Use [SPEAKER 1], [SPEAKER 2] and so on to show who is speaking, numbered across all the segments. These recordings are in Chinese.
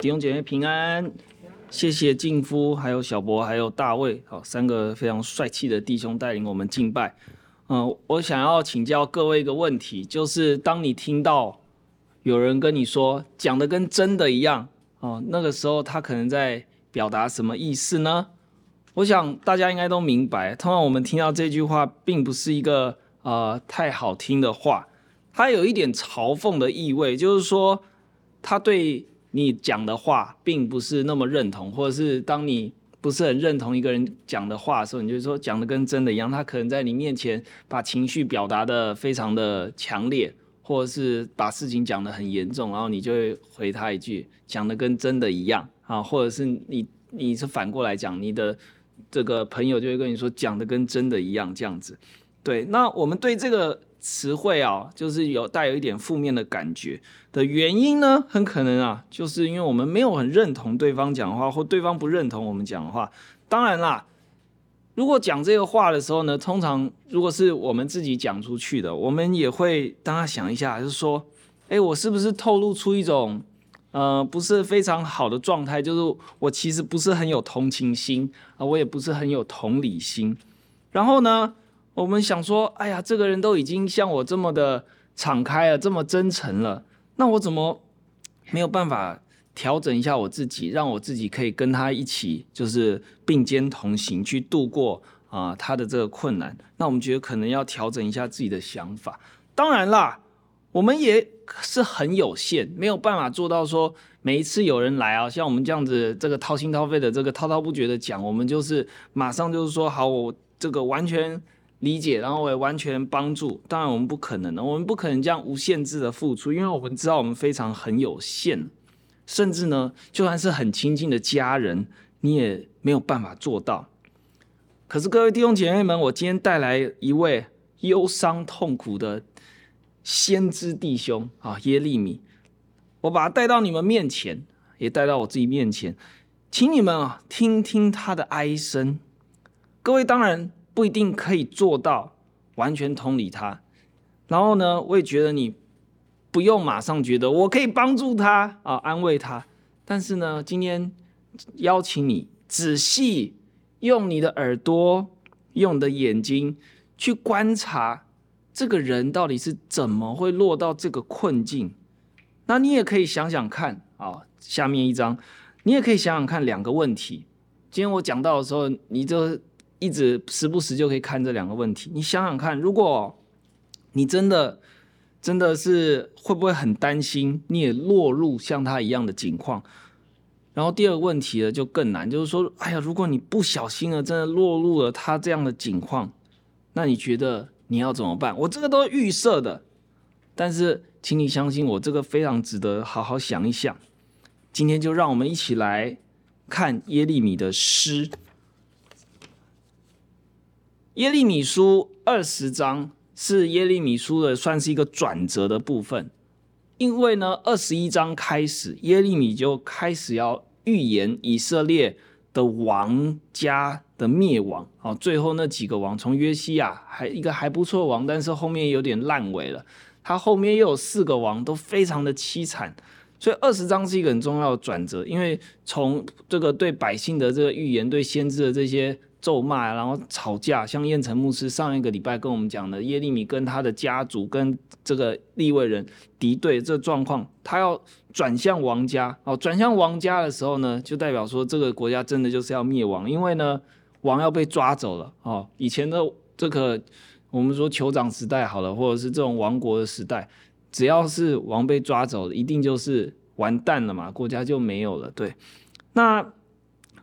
[SPEAKER 1] 弟兄姐妹平安，谢谢敬夫，还有小博，还有大卫，好，三个非常帅气的弟兄带领我们敬拜。嗯、我想要请教各位一个问题，就是当你听到有人跟你说讲的跟真的一样，哦、那个时候他可能在表达什么意思呢？我想大家应该都明白，通常我们听到这句话，并不是一个呃太好听的话，它有一点嘲讽的意味，就是说他对。你讲的话并不是那么认同，或者是当你不是很认同一个人讲的话的时候，你就说讲的跟真的一样。他可能在你面前把情绪表达得非常的强烈，或者是把事情讲得很严重，然后你就会回他一句讲的跟真的一样啊，或者是你你是反过来讲，你的这个朋友就会跟你说讲的跟真的一样这样子。对，那我们对这个。词汇啊，就是有带有一点负面的感觉的原因呢，很可能啊，就是因为我们没有很认同对方讲话，或对方不认同我们讲话。当然啦，如果讲这个话的时候呢，通常如果是我们自己讲出去的，我们也会当他想一下，就是说，哎，我是不是透露出一种呃不是非常好的状态？就是我其实不是很有同情心啊，我也不是很有同理心。然后呢，我们想说，哎呀，这个人都已经像我这么的敞开了，这么真诚了，那我怎么没有办法调整一下我自己，让我自己可以跟他一起，就是并肩同行，去度过啊、他的这个困难？那我们觉得可能要调整一下自己的想法。当然啦，我们也是很有限，没有办法做到说每一次有人来啊，像我们这样子，这个掏心掏肺的，这个滔滔不绝的讲，我们就是马上就是说，好，我这个完全。理解，然后我也完全帮助。当然，我们不可能的，我们不可能这样无限制的付出，因为我们知道我们非常很有限，甚至呢，就算是很亲近的家人，你也没有办法做到。可是，各位弟兄姐妹们，我今天带来一位忧伤痛苦的先知弟兄啊，耶利米，我把他带到你们面前，也带到我自己面前，请你们啊，听听他的哀声。各位当然。不一定可以做到完全同理他，然后呢，我也觉得你不用马上觉得我可以帮助他啊，安慰他。但是呢，今天邀请你仔细用你的耳朵、用你的眼睛去观察这个人到底是怎么会落到这个困境。那你也可以想想看啊，下面一张，你也可以想想看两个问题。今天我讲到的时候，你就。一直时不时就可以看这两个问题，你想想看，如果你真的真的是会不会很担心你也落入像他一样的境况？然后第二个问题呢就更难，就是说，哎呀，如果你不小心的真的落入了他这样的境况，那你觉得你要怎么办？我这个都是预设的，但是请你相信我，这个非常值得好好想一想。今天就让我们一起来看耶利米的诗。耶利米书二十章是耶利米书的算是一个转折的部分，因为呢，二十一章开始，耶利米就开始要预言以色列的王家的灭亡。好，最后那几个王，从约西亚还一个还不错王，但是后面有点烂尾了。他后面又有四个王，都非常的凄惨，所以二十章是一个很重要的转折，因为从这个对百姓的这个预言，对先知的这些。咒骂，然后吵架，像燕城牧师上一个礼拜跟我们讲的，耶利米跟他的家族跟这个利未人敌对这状况，他要转向王家哦，转向王家的时候呢，就代表说这个国家真的就是要灭亡，因为呢，王要被抓走了哦。以前的这个我们说酋长时代好了，或者是这种王国的时代，只要是王被抓走了，一定就是完蛋了嘛，国家就没有了。对，那。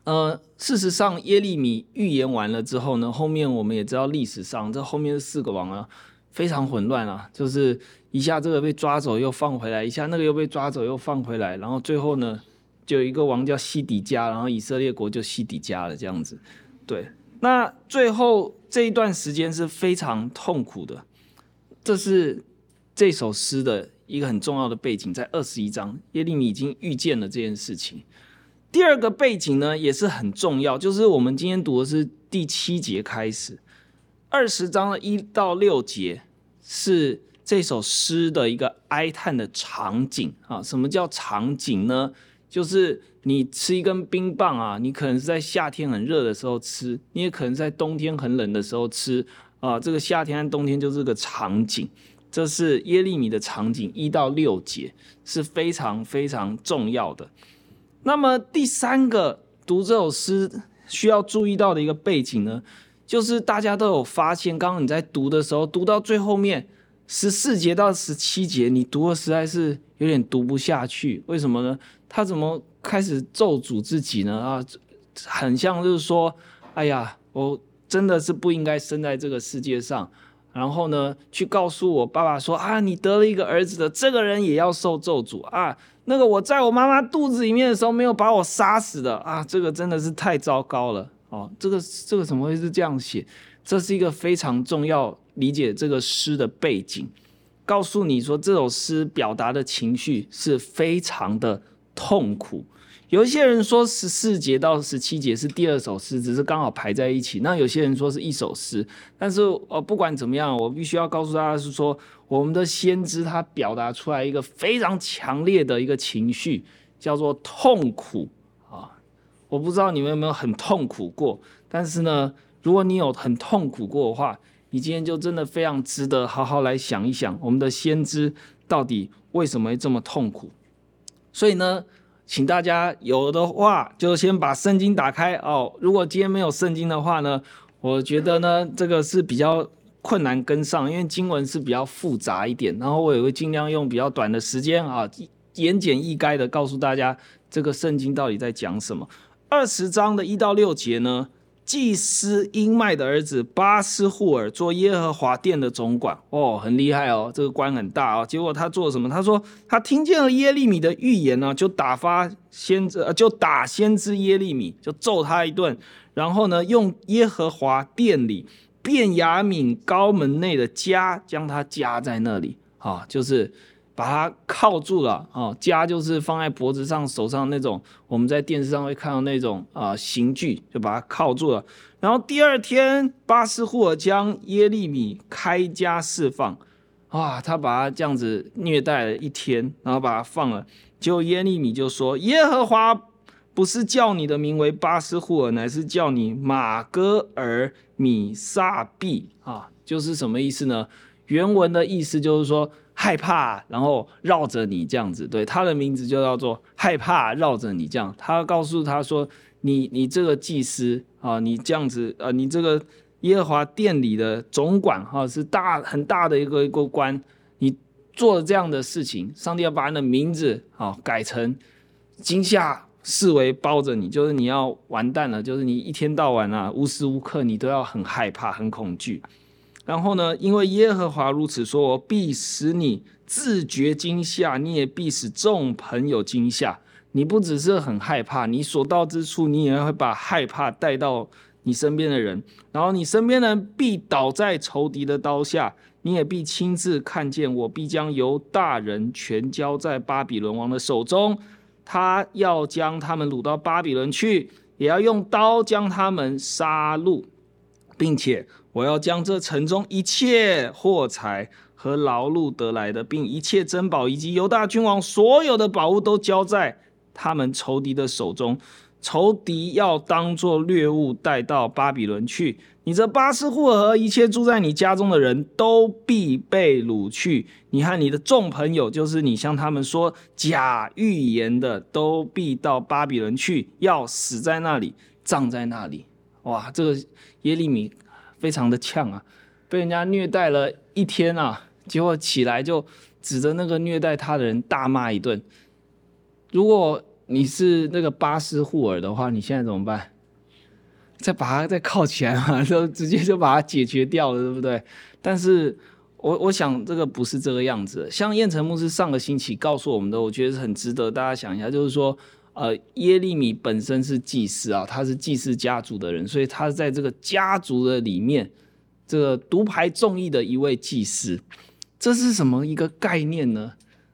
[SPEAKER 1] 呃，事实上，耶利米预言完了之后呢，后面我们也知道历史上这后面四个王啊，非常混乱啊，就是一下这个被抓走又放回来，一下那个又被抓走又放回来，然后最后呢，就有一个王叫西底家，然后以色列国就西底家了这样子。对，那最后这一段时间是非常痛苦的，这是这首诗的一个很重要的背景，在二十一章，耶利米已经预见了这件事情。第二个背景呢，也是很重要，就是我们今天读的是第七节开始，二十章的一到六节是这首诗的一个哀叹的场景啊。什么叫场景呢？就是你吃一根冰棒啊，你可能是在夏天很热的时候吃，你也可能在冬天很冷的时候吃啊。这个夏天和冬天就是个场景，这是耶利米的场景，一到六节是非常非常重要的。那么第三个读这首诗需要注意到的一个背景呢，就是大家都有发现，刚刚你在读的时候，读到最后面十四节到十七节，你读的实在是有点读不下去。为什么呢？他怎么开始咒诅自己呢？啊，很像就是说，哎呀，我真的是不应该生在这个世界上。然后呢，去告诉我爸爸说啊，你得了一个儿子的这个人也要受咒诅啊。那个我在我妈妈肚子里面的时候没有把我杀死的啊，这个真的是太糟糕了哦。这个这个怎么会是这样写？这是一个非常重要理解这个诗的背景，告诉你说这首诗表达的情绪是非常的痛苦。有一些人说十四节到十七节是第二首诗，只是刚好排在一起。那有些人说是一首诗，但是呃，不管怎么样，我必须要告诉大家是说，我们的先知他表达出来一个非常强烈的一个情绪，叫做痛苦啊。我不知道你们有没有很痛苦过，但是呢，如果你有很痛苦过的话，你今天就真的非常值得好好来想一想，我们的先知到底为什么会这么痛苦。所以呢，请大家有的话就先把圣经打开哦。如果今天没有圣经的话呢，我觉得呢这个是比较困难跟上，因为经文是比较复杂一点。然后我也会尽量用比较短的时间啊，言简意赅的告诉大家这个圣经到底在讲什么。二十章的一到六节呢。祭司英迈的儿子巴斯户尔做耶和华殿的总管，哦，很厉害哦，这个官很大哦。结果他做什么？他说他听见了耶利米的预言呢，就打发先知，呃，就打先知耶利米，就揍他一顿。然后呢，用耶和华殿里便雅悯高门内的枷将他夹在那里，啊，就是。把它铐住了啊，枷就是放在脖子上、手上那种，我们在电视上会看到那种啊刑具，就把它铐住了。然后第二天，巴斯霍尔将耶利米开枷释放，哇，他把他这样子虐待了一天，然后把他放了。结果耶利米就说：“耶和华不是叫你的名为巴斯户尔，乃是叫你马哥尔米撒毕啊，就是什么意思呢？原文的意思就是说。”害怕，然后绕着你这样子，对，他的名字就叫做害怕，绕着你这样。他告诉他说：“你你这个祭司啊，你这样子，啊，你这个耶和华殿里的总管哈、是大很大的一个一个官，你做了这样的事情，上帝要把你的名字啊改成惊吓视为包着你，就是你要完蛋了，就是你一天到晚啊，无时无刻你都要很害怕、很恐惧。”然后呢，因为耶和华如此说，我必使你自觉惊吓，你也必使众朋友惊吓。你不只是很害怕，你所到之处，你也会把害怕带到你身边的人。然后你身边的人必倒在仇敌的刀下，你也必亲自看见，我必将犹大人全交在巴比伦王的手中，他要将他们掳到巴比伦去，也要用刀将他们杀戮，并且。我要将这城中一切货财和劳碌得来的，并一切珍宝，以及犹大君王所有的宝物，都交在他们仇敌的手中。仇敌要当作掠物带到巴比伦去。你这巴斯户尔和一切住在你家中的人都必被掳去。你和你的众朋友，就是你向他们说假预言的，都必到巴比伦去，要死在那里，葬在那里。哇，这个耶利米。非常的呛啊，被人家虐待了一天啊，结果起来就指着那个虐待他的人大骂一顿。如果你是那个巴斯户尔的话，你现在怎么办？再把它再靠起来嘛，就直接就把它解决掉了，对不对？但是我我想这个不是这个样子。像燕城牧师上个星期告诉我们的，我觉得是很值得大家想一下，就是说。呃，耶利米本身是祭司啊，他是祭司家族的人，所以他在这个家族的里面，这个独排众议的一位祭司。这是什么一个概念呢？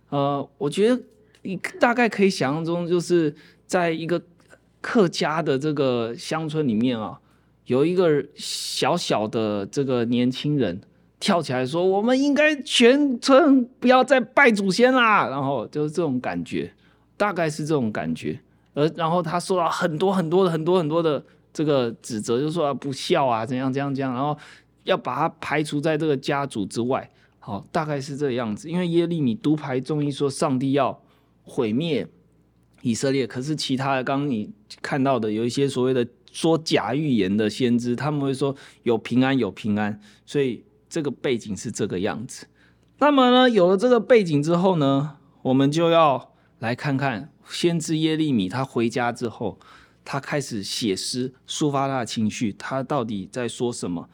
[SPEAKER 1] 呃，我觉得你大概可以想象中，就是在一个客家的这个乡村里面啊，有一个小小的这个年轻人跳起来说：“我们应该全村不要再拜祖先啦！”然后就是这种感觉。大概是这种感觉。而然后他受到很多很多的很多很多的这个指责，就说不孝啊，怎样怎样怎样，然后要把他排除在这个家族之外。好，大概是这个样子。因为耶利米独排众议说上帝要毁灭以色列，可是其他的刚刚你看到的有一些所谓的说假预言的先知，他们会说有平安有平安，所以这个背景是这个样子。那么呢，有了这个背景之后呢，我们就要来看看先知耶利米他回家之后，他开始写诗抒发他的情绪，他到底在说什么？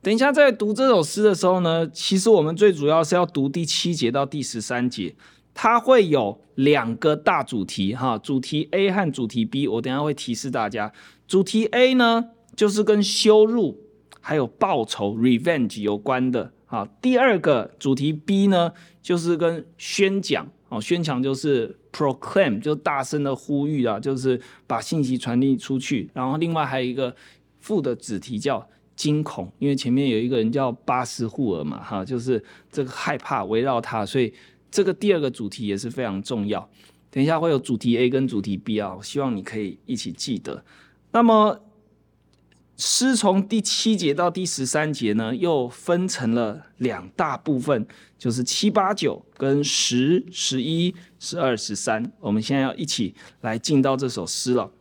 [SPEAKER 1] 等一下在读这首诗的时候呢，其实我们最主要是要读第七节到第十三节，它会有两个大主题哈，主题 A 和主题 B，我等下会提示大家。主题 A 呢，就是跟羞辱还有报仇 （revenge） 有关的。啊，第二个主题 B 呢，就是跟宣讲哦，宣讲就是 proclaim，就大声的呼吁啊，就是把信息传递出去。然后另外还有一个副的主题叫惊恐，因为前面有一个人叫巴斯户尔嘛，哈，就是这个害怕围绕他，所以这个第二个主题也是非常重要。等一下会有主题 A 跟主题 B 啊，希望你可以一起记得。那么。诗从第七节到第十三节呢，又分成了两大部分，就是七八九跟十、十一、十二、十三。我们现在要一起来进到这首诗了。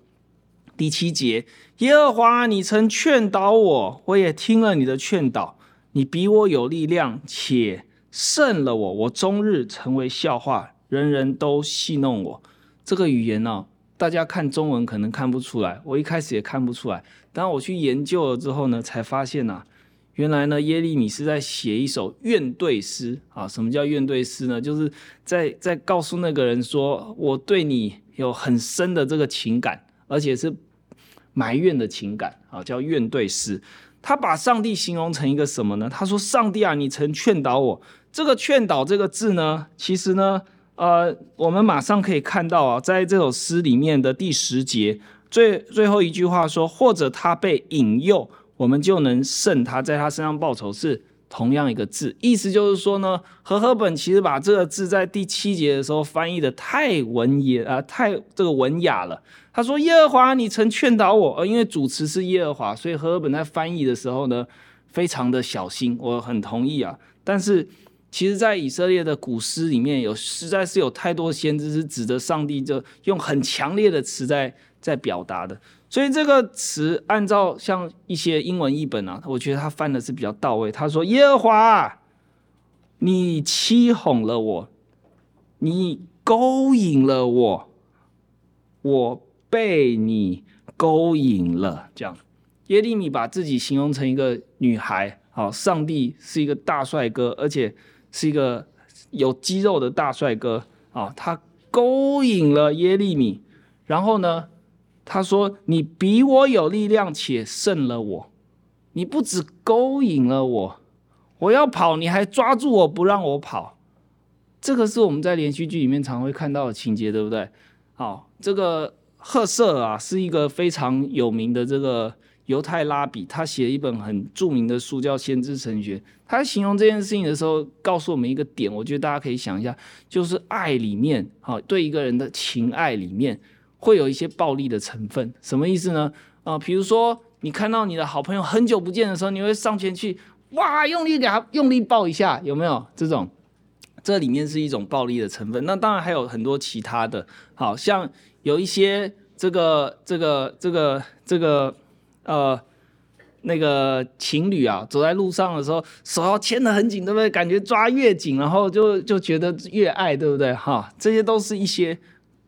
[SPEAKER 1] 第七节，耶和华，你曾劝导我，我也听了你的劝导。你比我有力量，且胜了我，我终日成为笑话，人人都戏弄我。这个语言呢、大家看中文可能看不出来，我一开始也看不出来。当我去研究了之后呢，才发现呐、原来呢耶利米是在写一首怨对诗啊。什么叫怨对诗呢？就是在在告诉那个人说，我对你有很深的这个情感，而且是埋怨的情感啊，叫怨对诗。他把上帝形容成一个什么呢？他说：“上帝啊，你曾劝导我。”这个“劝导”这个字呢，其实呢。呃，我们马上可以看到啊，在这首诗里面的第十节最最后一句话说，或者他被引诱，我们就能胜他，在他身上报仇，是同样一个字，意思就是说呢，和合本其实把这个字在第七节的时候翻译的太文雅啊，太这个文雅了。他说：“耶和华，你曾劝导我。”呃，因为主词是耶和华，所以和合本在翻译的时候呢，非常的小心。我很同意啊，但是。其实，在以色列的古诗里面有，实在是有太多先知是指着上帝，就用很强烈的词在在表达的。所以这个词，按照像一些英文译本啊，我觉得他翻的是比较到位。他说：“耶和华，你欺哄了我，你勾引了我，我被你勾引了。”这样，耶利米把自己形容成一个女孩，好，上帝是一个大帅哥，而且。是一个有肌肉的大帅哥啊，他勾引了耶利米，然后呢，他说：“你比我有力量，且胜了我。你不只勾引了我，我要跑，你还抓住我不让我跑。”这个是我们在连续剧里面常会看到的情节，对不对？好，这个赫瑟啊，是一个非常有名的这个。犹太拉比他写了一本很著名的书，叫《先知神学》。他形容这件事情的时候，告诉我们一个点，我觉得大家可以想一下，就是爱里面，哈，对一个人的情爱里面，会有一些暴力的成分。什么意思呢？啊、比如说你看到你的好朋友很久不见的时候，你会上前去，哇，用力给他用力抱一下，有没有这种？这里面是一种暴力的成分。那当然还有很多其他的，好像有一些这个这个这个这个。呃，那个情侣啊，走在路上的时候，手要牵得很紧，对不对？感觉抓越紧，然后就就觉得越爱，对不对？哈，这些都是一些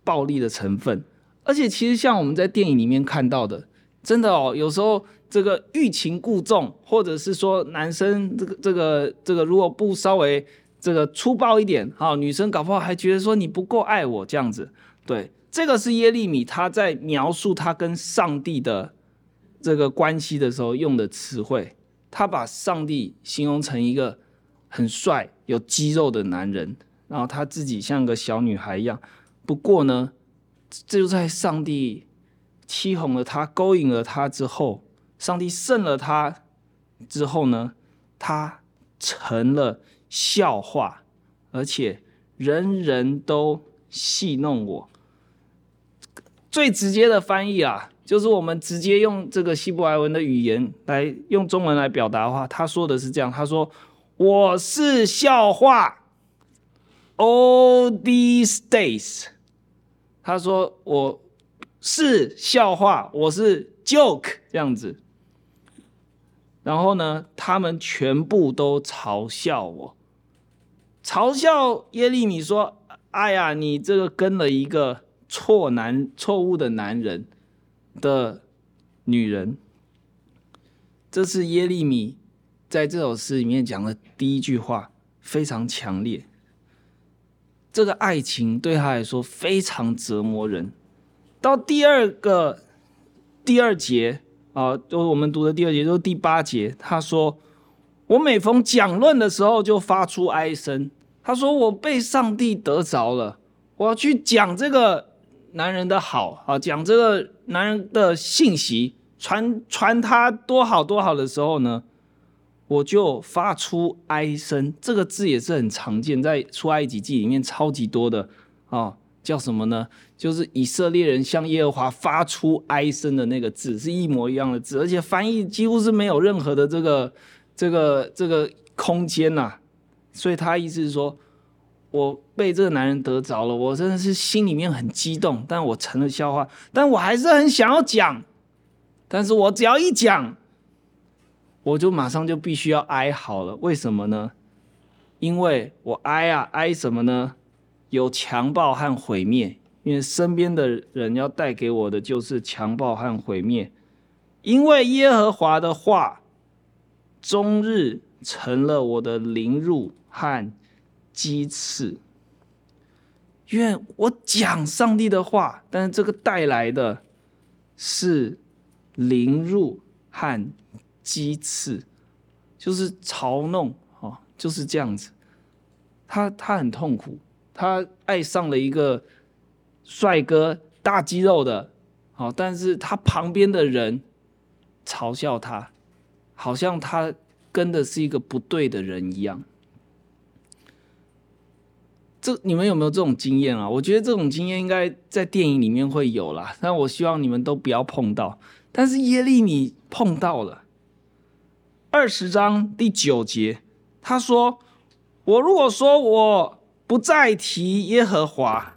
[SPEAKER 1] 暴力的成分。而且其实像我们在电影里面看到的，真的哦，有时候这个欲擒故纵，或者是说男生这个这个这个如果不稍微这个粗暴一点，哈，女生搞不好还觉得说你不够爱我这样子。对，这个是耶利米他在描述他跟上帝的。这个关系的时候用的词汇，他把上帝形容成一个很帅、有肌肉的男人，然后他自己像个小女孩一样。不过呢，这就在上帝欺哄了他、勾引了他之后，上帝胜了他之后呢，他成了笑话，而且人人都戏弄我。最直接的翻译啊，就是我们直接用这个希伯来文的语言来用中文来表达的话，他说的是这样：他说我是笑话，all these days。他说我是笑话，我是 joke 这样子。然后呢，他们全部都嘲笑我，嘲笑耶利米说：“哎呀，你这个跟了一个错男、错误的男人的女人。”这是耶利米在这首诗里面讲的第一句话，非常强烈。这个爱情对他来说非常折磨人。到第二个第二节。啊，就是我们读的第二节，就是第八节。他说：“我每逢讲论的时候，就发出哀声。”他说：“我被上帝得着了，我要去讲这个男人的好啊，讲这个男人的信息，传传他多好多好的时候呢，我就发出哀声。这个字也是很常见，在出埃及记里面超级多的啊。”叫什么呢？就是以色列人向耶和华发出哀声的那个字，是一模一样的字，而且翻译几乎是没有任何的这个这个这个空间呐、所以他意思是说，我被这个男人得着了，我真的是心里面很激动，但我成了笑话，但我还是很想要讲，但是我只要一讲，我就马上就必须要哀嚎了。为什么呢？因为我哀啊，哀什么呢？有强暴和毁灭，因为身边的人要带给我的就是强暴和毁灭。因为耶和华的话终日成了我的凌辱和鸡翅。因为我讲上帝的话，但是这个带来的是凌辱和鸡翅，就是嘲弄，哦，就是这样子。他他很痛苦。他爱上了一个帅哥，大肌肉的，好，但是他旁边的人嘲笑他，好像他跟的是一个不对的人一样。这你们有没有这种经验啊？我觉得这种经验应该在电影里面会有啦，但我希望你们都不要碰到。但是耶利米碰到了，二十章第九节，他说：“我如果说我。”不再提耶和华，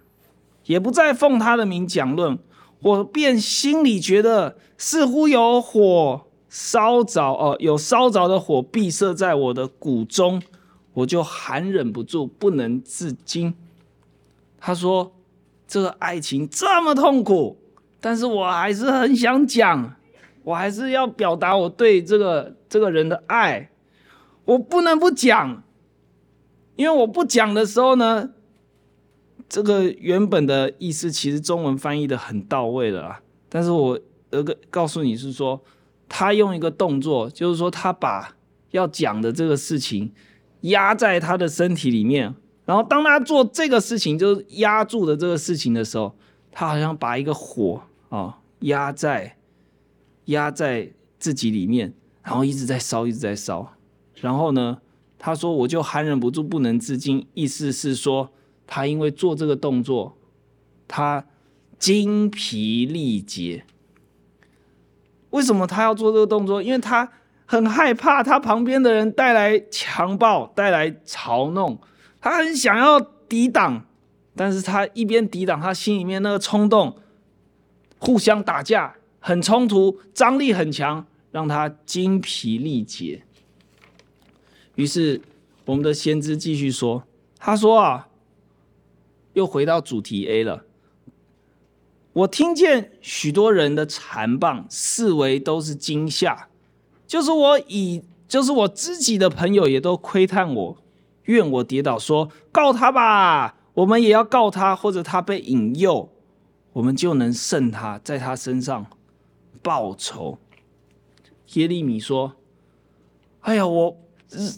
[SPEAKER 1] 也不再奉他的名讲论，我便心里觉得似乎有火烧着哦，有烧着的火闭塞在我的骨中，我就含忍不住，不能自禁。他说：“这个爱情这么痛苦，但是我还是很想讲，我还是要表达我对这个这个人的爱，我不能不讲。”因为我不讲的时候呢，这个原本的意思其实中文翻译的很到位了啊。但是我有个告诉你是说，他用一个动作，就是说他把要讲的这个事情压在他的身体里面，然后当他做这个事情，就是压住的这个事情的时候，他好像把一个火啊压在压在自己里面，然后一直在烧，一直在烧，然后呢，他说：“我就含忍不住，不能自禁。”意思是说，他因为做这个动作，他精疲力竭。为什么他要做这个动作？因为他很害怕他旁边的人带来强暴，带来嘲弄。他很想要抵挡，但是他一边抵挡，他心里面那个冲动，互相打架，很冲突，张力很强，让他精疲力竭。于是，我们的先知继续说：“他说啊，又回到主题 A 了。我听见许多人的残棒，四围都是惊吓，就是我以，就是我知己的朋友也都窥探我，怨我跌倒，说告他吧，我们也要告他，或者他被引诱，我们就能胜他，在他身上报仇。”耶利米说：“哎呀，我。”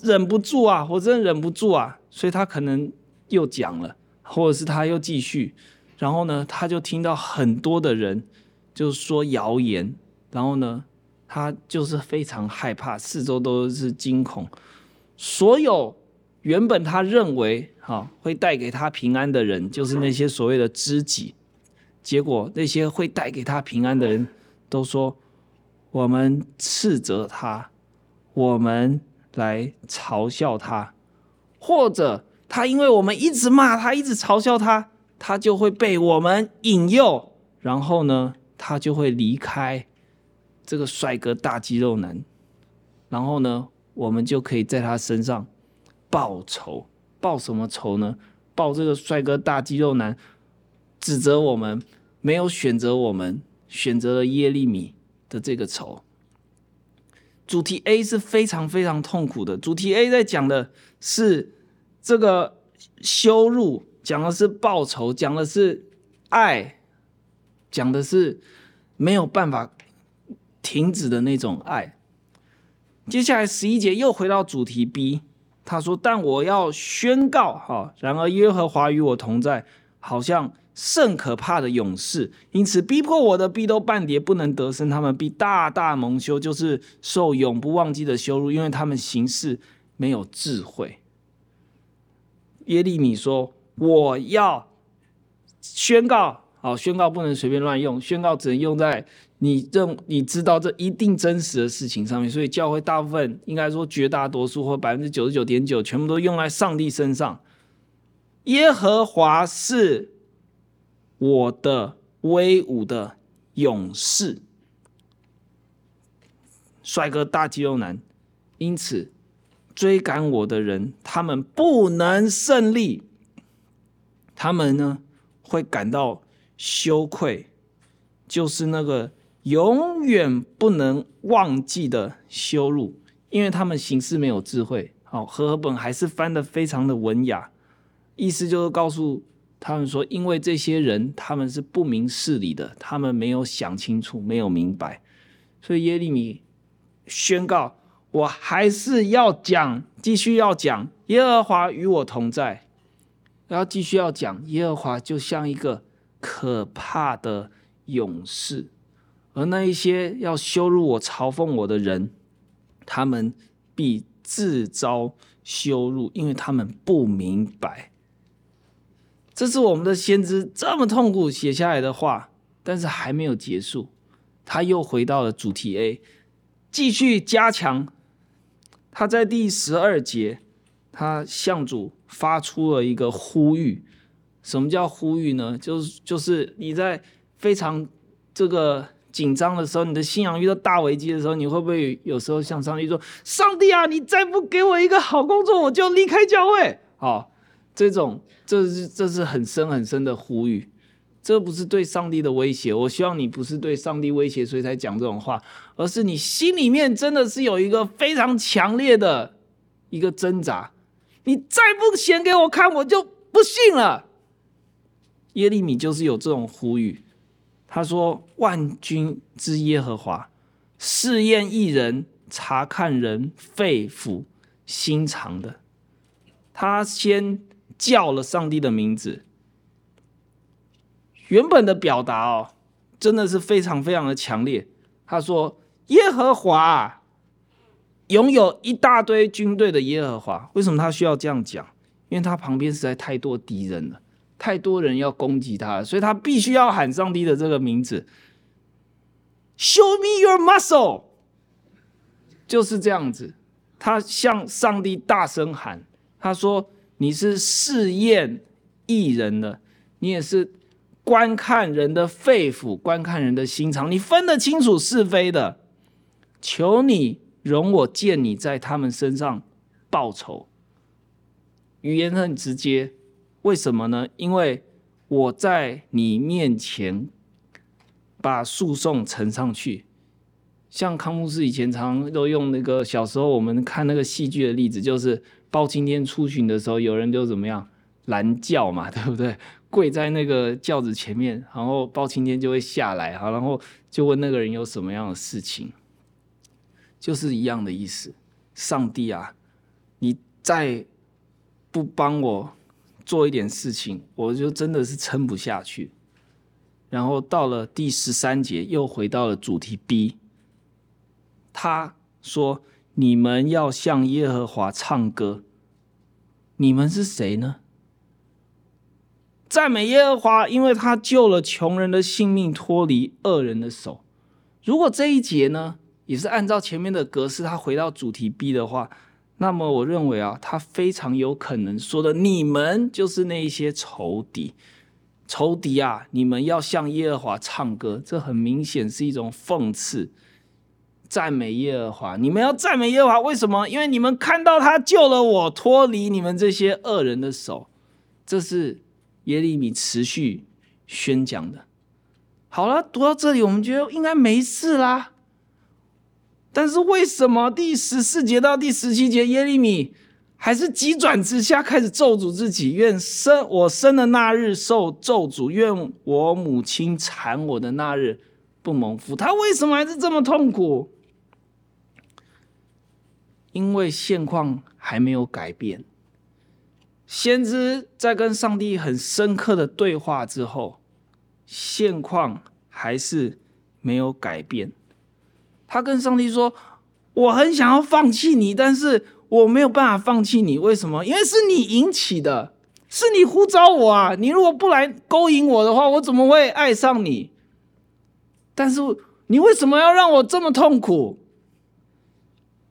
[SPEAKER 1] 忍不住啊，我真的忍不住啊，所以他可能又讲了，或者是他又继续，然后呢，他就听到很多的人就说谣言，然后呢，他就是非常害怕，四周都是惊恐，所有原本他认为哈会带给他平安的人，就是那些所谓的知己，结果那些会带给他平安的人都说：“我们斥责他，我们来嘲笑他，或者他因为我们一直骂他，一直嘲笑他，他就会被我们引诱，然后呢，他就会离开这个帅哥大肌肉男，然后呢，我们就可以在他身上报仇。报什么仇呢？报这个帅哥大肌肉男指责我们。”没有选择我们，选择了耶利米的这个仇。主题 A 是非常非常痛苦的。主题 A 在讲的是这个羞辱，讲的是报仇，讲的是爱，讲的是没有办法停止的那种爱。接下来十一节又回到主题 B，他说：“但我要宣告，哈，然而耶和华与我同在，好像。”甚可怕的勇士，因此逼迫我的必都半跌，不能得胜。他们必大大蒙羞，就是受永不忘记的羞辱，因为他们行事没有智慧。耶利米说：“我要宣告，好，宣告不能随便乱用，宣告只能用在你认你知道这一定真实的事情上面。所以教会大部分，应该说绝大多数或百分之九十九点九，全部都用在上帝身上。耶和华是。”我的威武的勇士，帅哥大肌肉男，因此追赶我的人，他们不能胜利，他们呢会感到羞愧，就是那个永远不能忘记的羞辱，因为他们行事没有智慧。好，和合本还是翻得非常的文雅，意思就是告诉。他们说：“因为这些人他们是不明事理的，他们没有想清楚，没有明白，所以耶利米宣告：我还是要讲，继续要讲，耶和华与我同在。然后继续要讲，耶和华就像一个可怕的勇士，而那一些要羞辱我、嘲讽我的人，他们必自招羞辱，因为他们不明白。”这是我们的先知这么痛苦写下来的话，但是还没有结束，他又回到了主题 A，继续加强。他在第十二节，他向主发出了一个呼吁。什么叫呼吁呢？就是就是你在非常这个紧张的时候，你的信仰遇到大危机的时候，你会不会有时候向上帝说：“上帝啊，你再不给我一个好工作，我就离开教会。”好，这种。这是这是很深很深的呼吁，这不是对上帝的威胁。我希望你不是对上帝威胁，所以才讲这种话，而是你心里面真的是有一个非常强烈的一个挣扎。你再不显给我看，我就不信了。耶利米就是有这种呼吁，他说：“万军之耶和华试验一人，察看人肺腑心肠的。”他先。叫了上帝的名字，原本的表达哦，真的是非常非常的强烈。他说：“耶和华拥有一大堆军队的耶和华，为什么他需要这样讲？因为他旁边实在太多敌人了，太多人要攻击他，所以他必须要喊上帝的这个名字。Show me your muscle，就是这样子。他向上帝大声喊，他说。”你是试验义人的，你也是观看人的肺腑，观看人的心肠，你分得清楚是非的。求你容我见你在他们身上报仇。语言很直接，为什么呢？因为我在你面前把诉讼呈上去。像康牧师以前常常都用那个小时候我们看那个戏剧的例子，就是。包青天出巡的时候，有人就怎么样拦轿嘛，对不对？跪在那个轿子前面，然后包青天就会下来，好，然后就问那个人有什么样的事情，就是一样的意思。上帝啊，你再不帮我做一点事情，我就真的是撑不下去。然后到了第十三节，又回到了主题 B，他说。你们要向耶和华唱歌。你们是谁呢？赞美耶和华，因为他救了穷人的性命，脱离恶人的手。如果这一节呢，也是按照前面的格式，他回到主题 B 的话，那么我认为啊，他非常有可能说的，你们就是那一些仇敌，仇敌啊，你们要向耶和华唱歌，这很明显是一种讽刺。赞美耶和华，你们要赞美耶和华，为什么？因为你们看到他救了我，脱离你们这些恶人的手，这是。耶利米持续宣讲的，好了，读到这里，我们觉得应该没事啦。但是为什么第十四节到第十七节，耶利米还是急转直下，开始咒诅自己？愿生我生的那日受咒诅，愿我母亲产我的那日不蒙福。他为什么还是这么痛苦？因为现况还没有改变。先知在跟上帝很深刻的对话之后，现况还是没有改变。他跟上帝说：“我很想要放弃你，但是我没有办法放弃你。为什么？因为是你引起的，是你呼召我啊！你如果不来勾引我的话，我怎么会爱上你？但是你为什么要让我这么痛苦？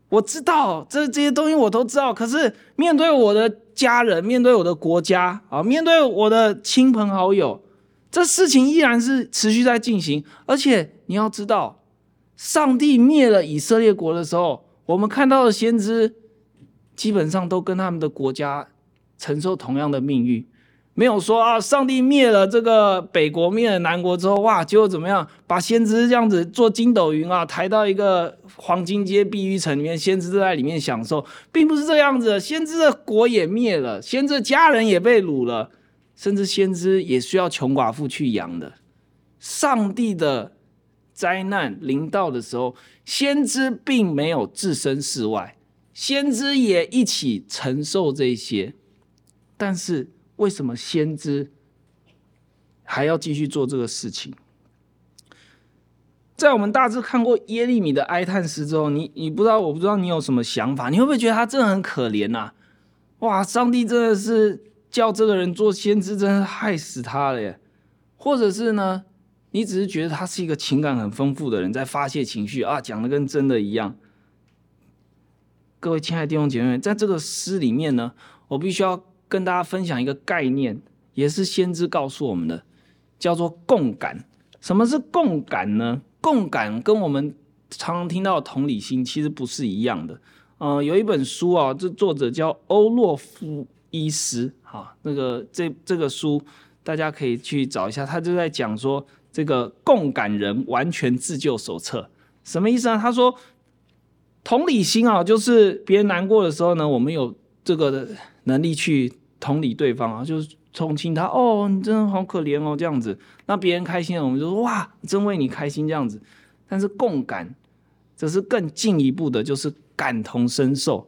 [SPEAKER 1] 我知道这这些东西我都知道，可是面对我的。”家人面对我的国家啊，面对我的亲朋好友，这事情依然是持续在进行。而且你要知道，上帝灭了以色列国的时候，我们看到的先知基本上都跟他们的国家承受同样的命运。没有说啊，上帝灭了这个北国，灭了南国之后，哇，结果怎么样？把先知这样子做筋斗云啊，抬到一个黄金街碧玉城里面，先知都在里面享受，并不是这样子。先知的国也灭了，先知的家人也被掳了，甚至先知也需要穷寡妇去养的。上帝的灾难临到的时候，先知并没有置身事外，先知也一起承受这些，但是。为什么先知还要继续做这个事情？在我们大致看过耶利米的哀叹诗之后，你你不知道，我不知道你有什么想法？你会不会觉得他真的很可怜呐、啊？哇，上帝真的是叫这个人做先知，真的害死他了耶！或者是呢，你只是觉得他是一个情感很丰富的人，在发泄情绪啊，讲的跟真的一样。各位亲爱的弟兄姐妹，在这个诗里面呢，我必须要。跟大家分享一个概念，也是先知告诉我们的，叫做共感。什么是共感呢？共感跟我们常常听到的同理心其实不是一样的。呃，有一本书啊，这作者叫欧洛夫伊斯，哈，那个这这个书大家可以去找一下，他就在讲说这个共感人完全自救手册，什么意思呢？他说同理心啊，就是别人难过的时候呢，我们有这个能力去。同理对方啊，就是同情他哦，你真的好可怜哦，这样子。那别人开心了，我们就说哇，真为你开心这样子。但是共感，这是更进一步的，就是感同身受。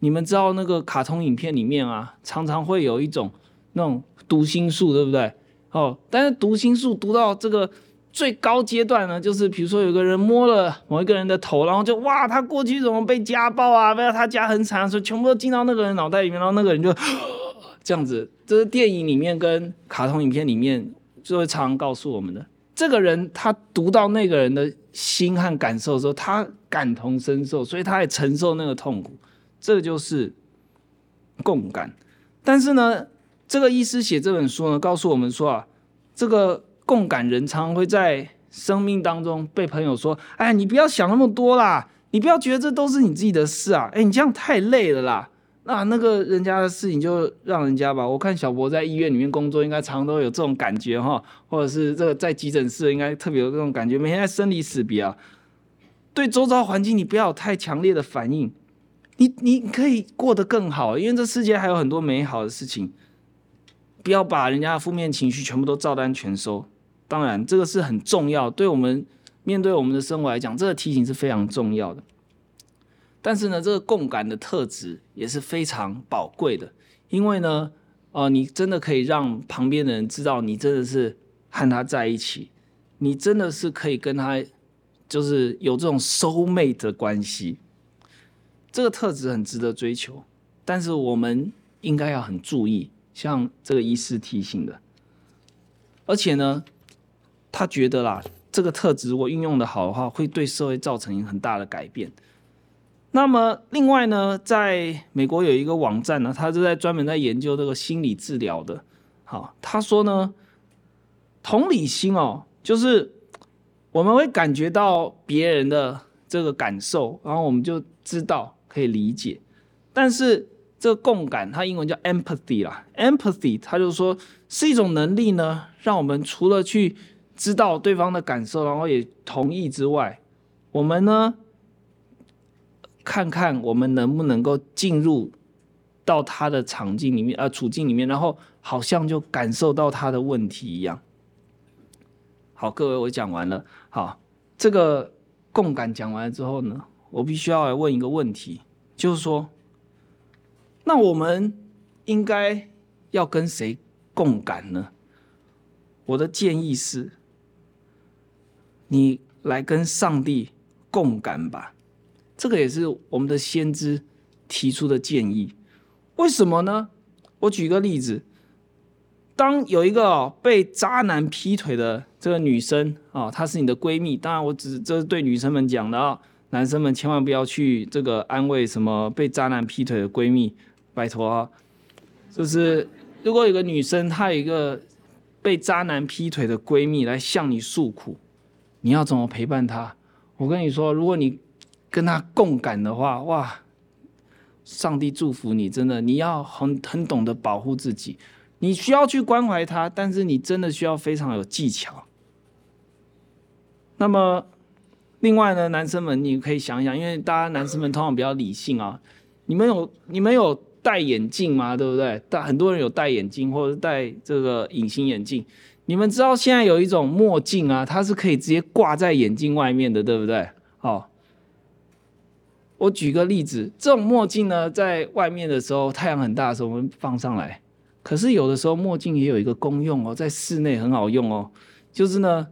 [SPEAKER 1] 你们知道那个卡通影片里面啊，常常会有一种那种读心术，对不对？哦，但是读心术读到这个最高阶段呢，就是比如说有个人摸了某一个人的头，然后就哇，他过去怎么被家暴啊？不要他家很惨，所以全部都进到那个人脑袋里面，然后那个人就。这样子，这是电影里面跟卡通影片里面就会常常告诉我们的。这个人他读到那个人的心和感受的时候，他感同身受，所以他也承受那个痛苦。这就是共感。但是呢，这个医师写这本书呢，告诉我们说啊，这个共感人常会在生命当中被朋友说：“哎，你不要想那么多啦，你不要觉得这都是你自己的事啊，哎，你这样太累了啦。”那那个人家的事情就让人家吧。我看小博在医院里面工作，应该常常都有这种感觉哈，或者是这个在急诊室应该特别有这种感觉，每天在生离死别啊。对周遭环境，你不要有太强烈的反应，你你可以过得更好，因为这世界还有很多美好的事情。不要把人家的负面情绪全部都照单全收。当然，这个是很重要，对我们面对我们的生活来讲，这个提醒是非常重要的。但是呢，这个共感的特质也是非常宝贵的，因为呢，呃，你真的可以让旁边的人知道你真的是和他在一起，你真的是可以跟他就是有这种 soul mate 的关系。这个特质很值得追求，但是我们应该要很注意，像这个医师提醒的，而且呢，他觉得啦，这个特质如果运用的好的话，会对社会造成很大的改变。那么另外呢，在美国有一个网站呢，他是在专门在研究这个心理治疗的。好，他说呢，同理心哦，就是我们会感觉到别人的这个感受，然后我们就知道可以理解。但是这共感，它英文叫 empathy 啦，empathy，它就是说是一种能力呢，让我们除了去知道对方的感受，然后也同意之外，我们呢，看看我们能不能够进入到他的场景里面，呃，处境里面，然后好像就感受到他的问题一样。好，各位，我讲完了。好，这个共感讲完了之后呢，我必须要来问一个问题，就是说，那我们应该要跟谁共感呢？我的建议是，你来跟上帝共感吧。这个也是我们的先知提出的建议。为什么呢？我举个例子。当有一个被渣男劈腿的这个女生啊，她是你的闺蜜，当然我只这是对女生们讲的啊，男生们千万不要去这个安慰什么被渣男劈腿的闺蜜，拜托。就是如果有个女生她有一个被渣男劈腿的闺蜜来向你诉苦，你要怎么陪伴她？我跟你说，如果你跟她共感的话，哇，上帝祝福你，真的，你要很很懂得保护自己。你需要去关怀她，但是你真的需要非常有技巧。那么，另外呢，男生们你可以想一想，因为大家男生们通常比较理性啊。你们有你们有戴眼镜吗？对不对？但很多人有戴眼镜或者戴这个隐形眼镜。你们知道现在有一种墨镜啊，它是可以直接挂在眼镜外面的，对不对？好，我举个例子，这种墨镜呢，在外面的时候，太阳很大的时候，我们放上来。可是有的时候墨镜也有一个功用哦，在室内很好用哦，就是呢，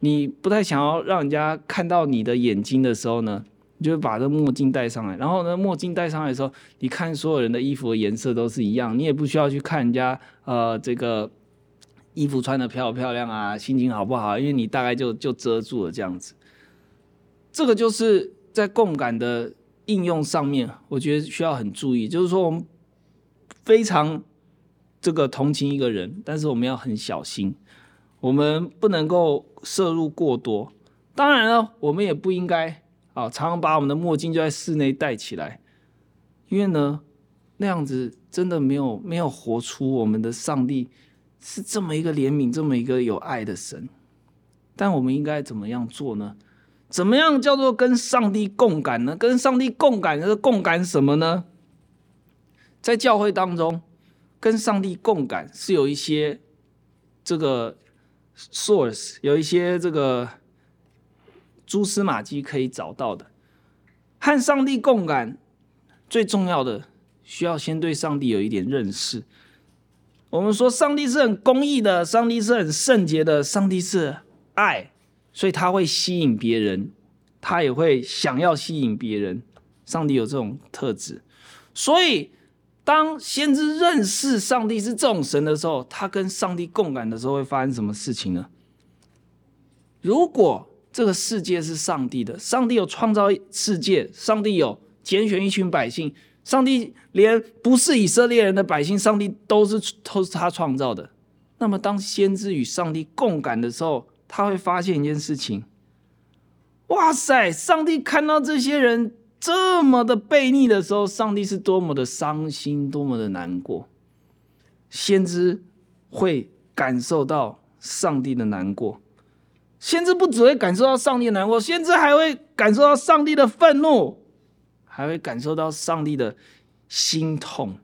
[SPEAKER 1] 你不太想要让人家看到你的眼睛的时候呢，你就把这墨镜戴上来，然后呢，墨镜戴上来的时候，你看所有人的衣服的颜色都是一样，你也不需要去看人家呃这个衣服穿的漂不漂亮啊，心情好不好，因为你大概就就遮住了这样子。这个就是在共感的应用上面，我觉得需要很注意，就是说我们非常。这个同情一个人，但是我们要很小心，我们不能够摄入过多。当然了，我们也不应该啊，常常把我们的墨镜就在室内戴起来，因为呢，那样子真的没有没有活出我们的上帝是这么一个怜悯、这么一个有爱的神。但我们应该怎么样做呢？怎么样叫做跟上帝共感呢？跟上帝共感是共感什么呢？在教会当中。跟上帝共感是有一些这个 source，有一些这个蛛丝马迹可以找到的。和上帝共感最重要的，需要先对上帝有一点认识。我们说上帝是很公义的，上帝是很圣洁的，上帝是爱，所以他会吸引别人，他也会想要吸引别人。上帝有这种特质，所以。当先知认识上帝是这种神的时候，他跟上帝共感的时候会发生什么事情呢？如果这个世界是上帝的，上帝有创造世界，上帝有拣选一群百姓，上帝连不是以色列人的百姓，上帝都是都是他创造的。那么，当先知与上帝共感的时候，他会发现一件事情：哇塞，上帝看到这些人。这么的悖逆的时候，上帝是多么的伤心，多么的难过。先知会感受到上帝的难过，先知不只会感受到上帝难过，先知还会感受到上帝的愤怒，还会感受到上帝的心痛。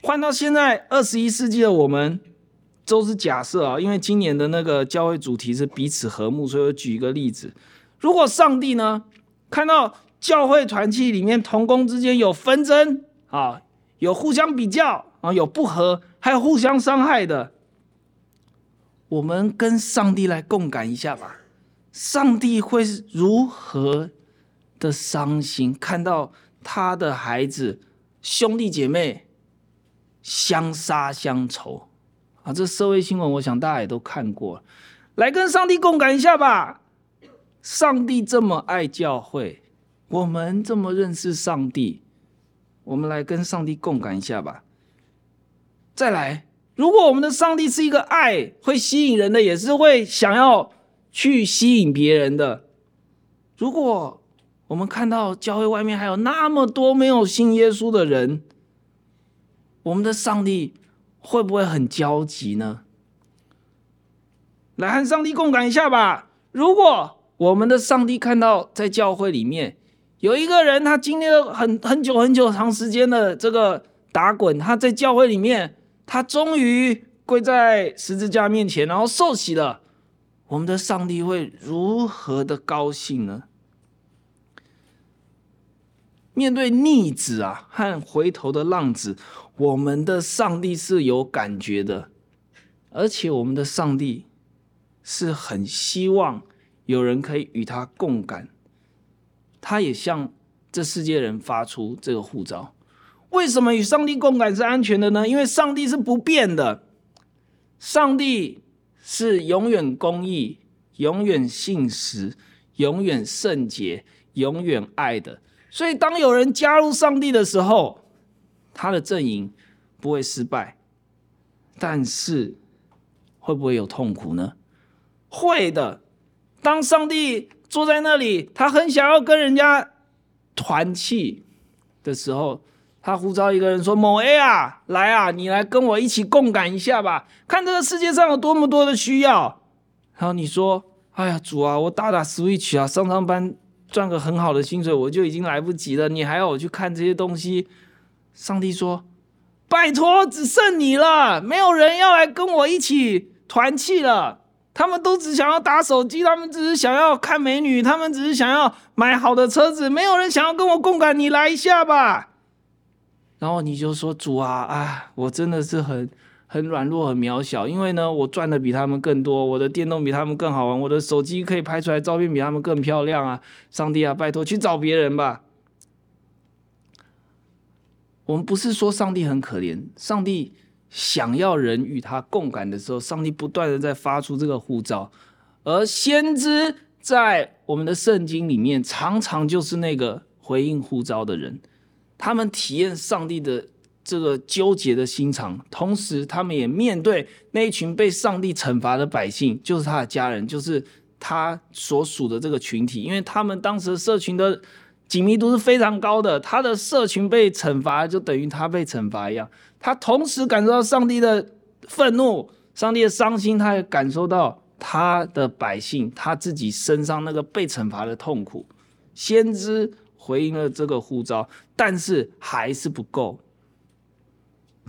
[SPEAKER 1] 换到现在二十一世纪的我们，都是假设啊，因为今年的那个教会主题是彼此和睦，所以我举一个例子：如果上帝呢，看到教会团契里面同工之间有纷争啊，有互相比较啊，有不和，还有互相伤害的，我们跟上帝来共感一下吧。上帝会如何的伤心，看到他的孩子兄弟姐妹相杀相仇啊，这社会新闻我想大家也都看过，来跟上帝共感一下吧。上帝这么爱教会，我们这么认识上帝，我们来跟上帝共感一下吧。再来，如果我们的上帝是一个爱，会吸引人的，也是会想要去吸引别人的。如果我们看到教会外面还有那么多没有信耶稣的人，我们的上帝会不会很焦急呢？来和上帝共感一下吧。如果我们的上帝看到在教会里面有一个人，他经历了很很久很久长时间的这个打滚，他在教会里面，他终于跪在十字架面前，然后受洗了。我们的上帝会如何的高兴呢？面对逆子啊和回头的浪子，我们的上帝是有感觉的，而且我们的上帝是很希望。有人可以与他共感，他也向这世界人发出这个呼召。为什么与上帝共感是安全的呢？因为上帝是不变的，上帝是永远公义、永远信实、永远圣洁、永远爱的。所以，当有人加入上帝的时候，他的阵营不会失败。但是，会不会有痛苦呢？会的。当上帝坐在那里，他很想要跟人家团契的时候，他呼召一个人说：“某 A 啊，来啊，你来跟我一起共感一下吧，看这个世界上有多么多的需要。”然后你说：“哎呀，主啊，我打打 Switch 啊，上上班赚个很好的薪水，我就已经来不及了，你还要我去看这些东西？”上帝说：“拜托，只剩你了，没有人要来跟我一起团契了。”他们都只想要打手机，他们只是想要看美女，他们只是想要买好的车子，没有人想要跟我共感。你来一下吧。然后你就说：“主啊，啊，我真的是很很软弱、很渺小，因为呢，我赚的比他们更多，我的电动比他们更好玩，我的手机可以拍出来照片比他们更漂亮啊！上帝啊，拜托去找别人吧。”我们不是说上帝很可怜，上帝。想要人与他共感的时候，上帝不断的在发出这个呼召，而先知在我们的圣经里面，常常就是那个回应呼召的人。他们体验上帝的这个纠结的心肠，同时他们也面对那一群被上帝惩罚的百姓，就是他的家人，就是他所属的这个群体，因为他们当时社群的紧密度是非常高的，他的社群被惩罚，就等于他被惩罚一样。他同时感受到上帝的愤怒，上帝的伤心，他也感受到他的百姓，他自己身上那个被惩罚的痛苦。先知回应了这个呼召，但是还是不够。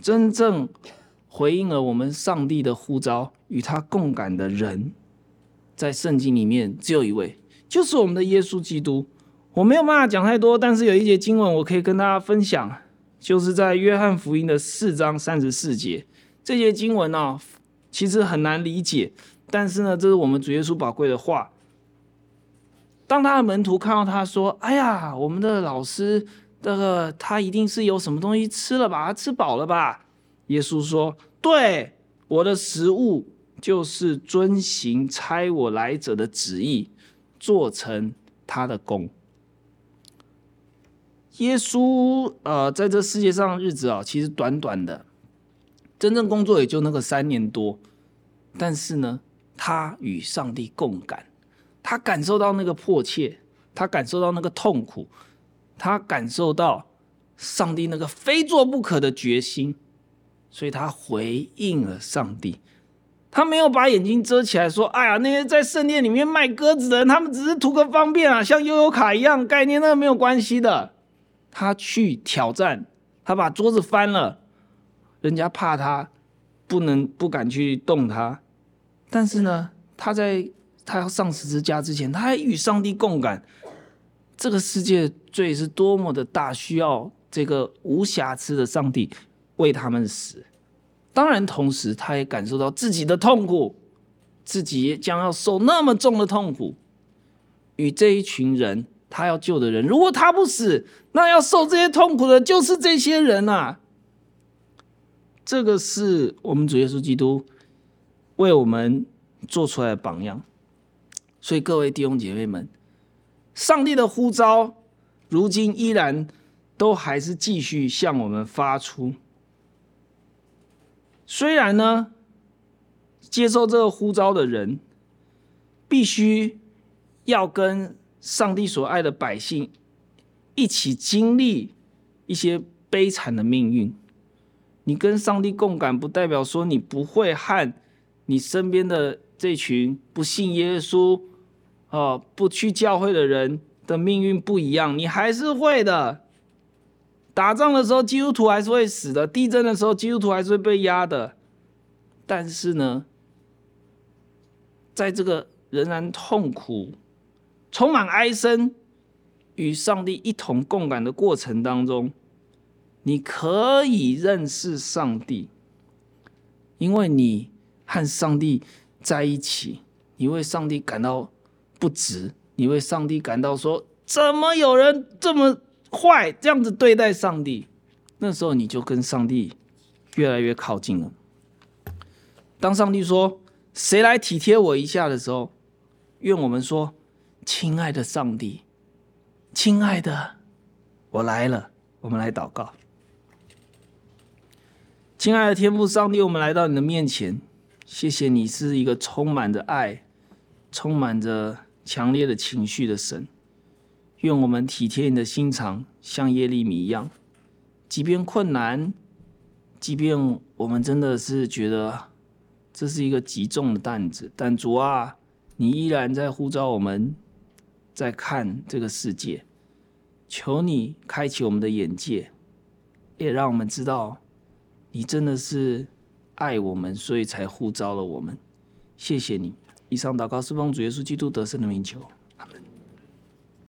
[SPEAKER 1] 真正回应了我们上帝的呼召，与他共感的人，在圣经里面只有一位，就是我们的耶稣基督。我没有办法讲太多，但是有一节经文我可以跟大家分享。就是在约翰福音的四章三十四节，这些经文呢、啊，其实很难理解，但是呢，这是我们主耶稣宝贵的话。当他的门徒看到他说：“哎呀，我们的老师，这个他一定是有什么东西吃了吧？他吃饱了吧？”耶稣说：“对，我的食物就是遵行差我来者的旨意，做成他的工。”耶稣，呃，在这世界上的日子啊，其实短短的，真正工作也就那个三年多。但是呢，他与上帝共感，他感受到那个迫切，他感受到那个痛苦，他感受到上帝那个非做不可的决心，所以他回应了上帝。他没有把眼睛遮起来，说：“哎呀，那些在圣殿里面卖鸽子的人，他们只是图个方便啊，像悠游卡一样概念，那个没有关系的。”他去挑战，他把桌子翻了，人家怕他，不能不敢去动他。但是呢，他在他要上十字架之前，他还与上帝共感。这个世界罪是多么的大，需要这个无瑕疵的上帝为他们死。当然，同时他也感受到自己的痛苦，自己将要受那么重的痛苦，与这一群人。他要救的人，如果他不死，那要受这些痛苦的就是这些人啊。这个是我们主耶稣基督为我们做出来的榜样。所以各位弟兄姐妹们，上帝的呼召，如今依然都还是继续向我们发出。虽然呢，接受这个呼召的人，必须要跟上帝所爱的百姓一起经历一些悲惨的命运。你跟上帝共感，不代表说你不会和你身边的这群不信耶稣、哦，不去教会的人的命运不一样，你还是会的。打仗的时候，基督徒还是会死的；地震的时候，基督徒还是会被压的。但是呢，在这个仍然痛苦、充满哀声，与上帝一同共感的过程当中，你可以认识上帝，因为你和上帝在一起，你为上帝感到不值，你为上帝感到说：怎么有人这么坏，这样子对待上帝？那时候你就跟上帝越来越靠近了。当上帝说，谁来体贴我一下的时候，愿我们说：“亲爱的上帝，亲爱的，我来了。”我们来祷告。亲爱的天父上帝，我们来到你的面前，谢谢你是一个充满着爱、充满着强烈的情绪的神。愿我们体贴你的心肠，像耶利米一样，即便困难，即便我们真的是觉得。这是一个极重的担子，但主啊，你依然在呼召我们，在看这个世界。求你开启我们的眼界，也让我们知道，你真的是爱我们，所以才呼召了我们。谢谢你。以上祷告是奉主耶稣基督得胜的名求，